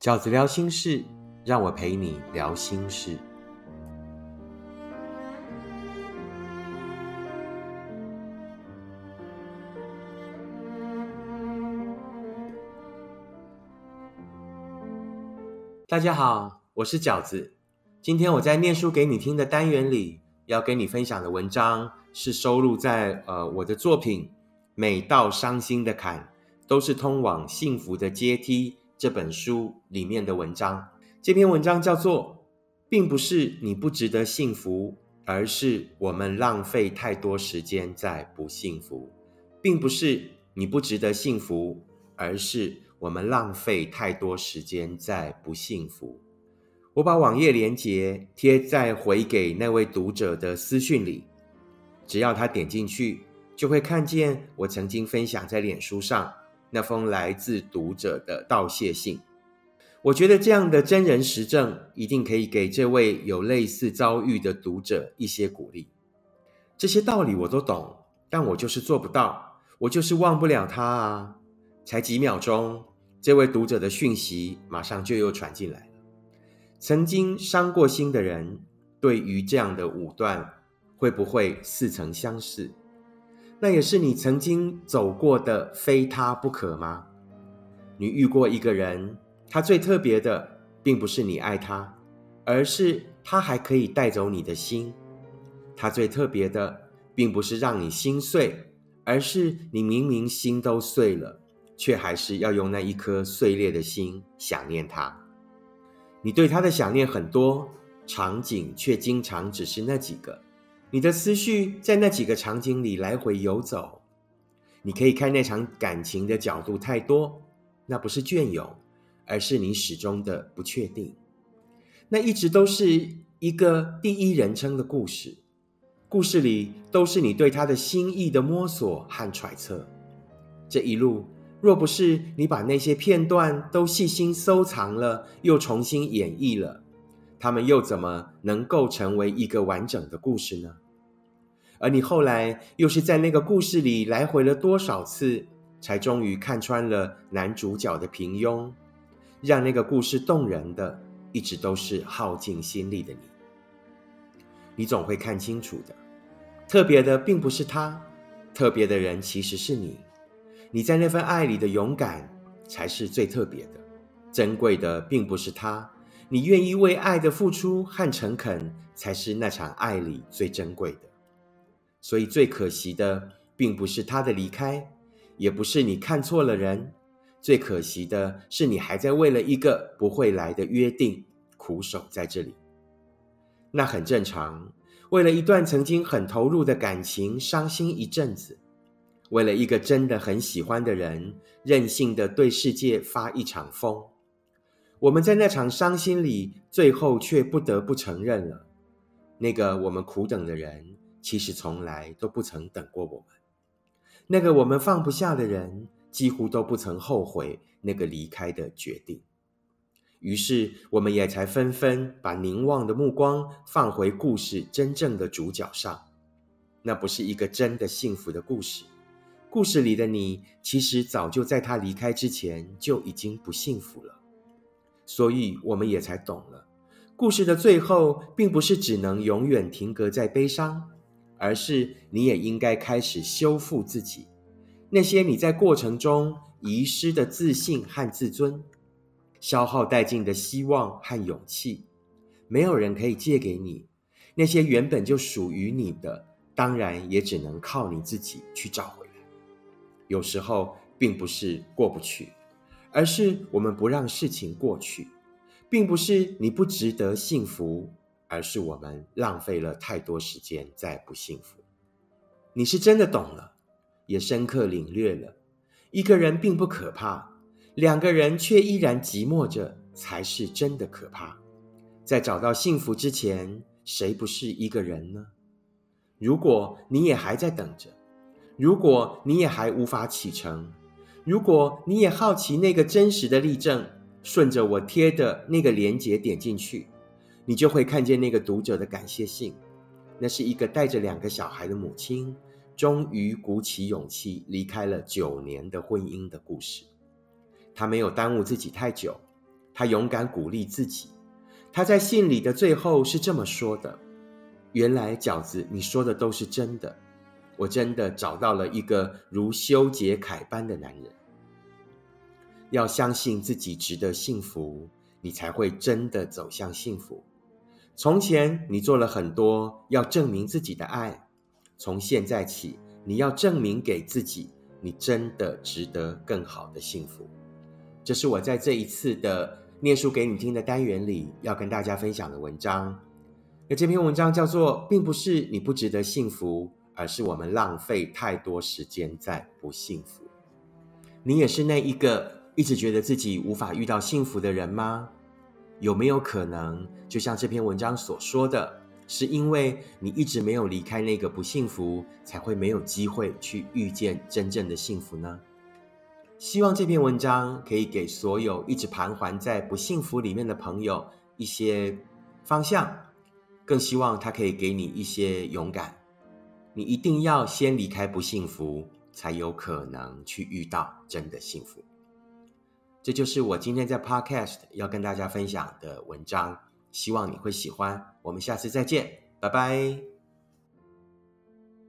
饺子聊心事，让我陪你聊心事。大家好，我是饺子。今天我在念书给你听的单元里，要跟你分享的文章是收录在呃我的作品《每道伤心的坎都是通往幸福的阶梯》这本书里面的文章。这篇文章叫做“并不是你不值得幸福，而是我们浪费太多时间在不幸福”。并不是你不值得幸福，而是我们浪费太多时间在不幸福。我把网页连接贴在回给那位读者的私讯里，只要他点进去，就会看见我曾经分享在脸书上那封来自读者的道谢信。我觉得这样的真人实证，一定可以给这位有类似遭遇的读者一些鼓励。这些道理我都懂，但我就是做不到。我就是忘不了他啊！才几秒钟，这位读者的讯息马上就又传进来了。曾经伤过心的人，对于这样的武断，会不会似曾相识？那也是你曾经走过的，非他不可吗？你遇过一个人，他最特别的，并不是你爱他，而是他还可以带走你的心。他最特别的，并不是让你心碎。而是你明明心都碎了，却还是要用那一颗碎裂的心想念他。你对他的想念很多，场景却经常只是那几个。你的思绪在那几个场景里来回游走。你可以看那场感情的角度太多，那不是隽永，而是你始终的不确定。那一直都是一个第一人称的故事。故事里都是你对他的心意的摸索和揣测。这一路，若不是你把那些片段都细心收藏了，又重新演绎了，他们又怎么能够成为一个完整的故事呢？而你后来又是在那个故事里来回了多少次，才终于看穿了男主角的平庸，让那个故事动人的，一直都是耗尽心力的你。你总会看清楚的。特别的并不是他，特别的人其实是你。你在那份爱里的勇敢才是最特别的，珍贵的并不是他，你愿意为爱的付出和诚恳才是那场爱里最珍贵的。所以最可惜的并不是他的离开，也不是你看错了人，最可惜的是你还在为了一个不会来的约定苦守在这里。那很正常。为了一段曾经很投入的感情，伤心一阵子；为了一个真的很喜欢的人，任性的对世界发一场疯。我们在那场伤心里，最后却不得不承认了，那个我们苦等的人，其实从来都不曾等过我们；那个我们放不下的人，几乎都不曾后悔那个离开的决定。于是，我们也才纷纷把凝望的目光放回故事真正的主角上。那不是一个真的幸福的故事。故事里的你，其实早就在他离开之前就已经不幸福了。所以，我们也才懂了，故事的最后，并不是只能永远停格在悲伤，而是你也应该开始修复自己，那些你在过程中遗失的自信和自尊。消耗殆尽的希望和勇气，没有人可以借给你。那些原本就属于你的，当然也只能靠你自己去找回来。有时候并不是过不去，而是我们不让事情过去；并不是你不值得幸福，而是我们浪费了太多时间在不幸福。你是真的懂了，也深刻领略了，一个人并不可怕。两个人却依然寂寞着，才是真的可怕。在找到幸福之前，谁不是一个人呢？如果你也还在等着，如果你也还无法启程，如果你也好奇那个真实的例证，顺着我贴的那个连结点进去，你就会看见那个读者的感谢信。那是一个带着两个小孩的母亲，终于鼓起勇气离开了九年的婚姻的故事。他没有耽误自己太久，他勇敢鼓励自己。他在信里的最后是这么说的：“原来饺子，你说的都是真的。我真的找到了一个如修杰楷般的男人。要相信自己值得幸福，你才会真的走向幸福。从前你做了很多要证明自己的爱，从现在起，你要证明给自己，你真的值得更好的幸福。”这是我在这一次的。念书给你听的单元里要跟大家分享的文章，那这篇文章叫做“并不是你不值得幸福，而是我们浪费太多时间在不幸福”。你也是那一个一直觉得自己无法遇到幸福的人吗？有没有可能，就像这篇文章所说的，是因为你一直没有离开那个不幸福，才会没有机会去遇见真正的幸福呢？希望这篇文章可以给所有一直盘桓在不幸福里面的朋友一些方向，更希望它可以给你一些勇敢。你一定要先离开不幸福，才有可能去遇到真的幸福。这就是我今天在 Podcast 要跟大家分享的文章，希望你会喜欢。我们下次再见，拜拜。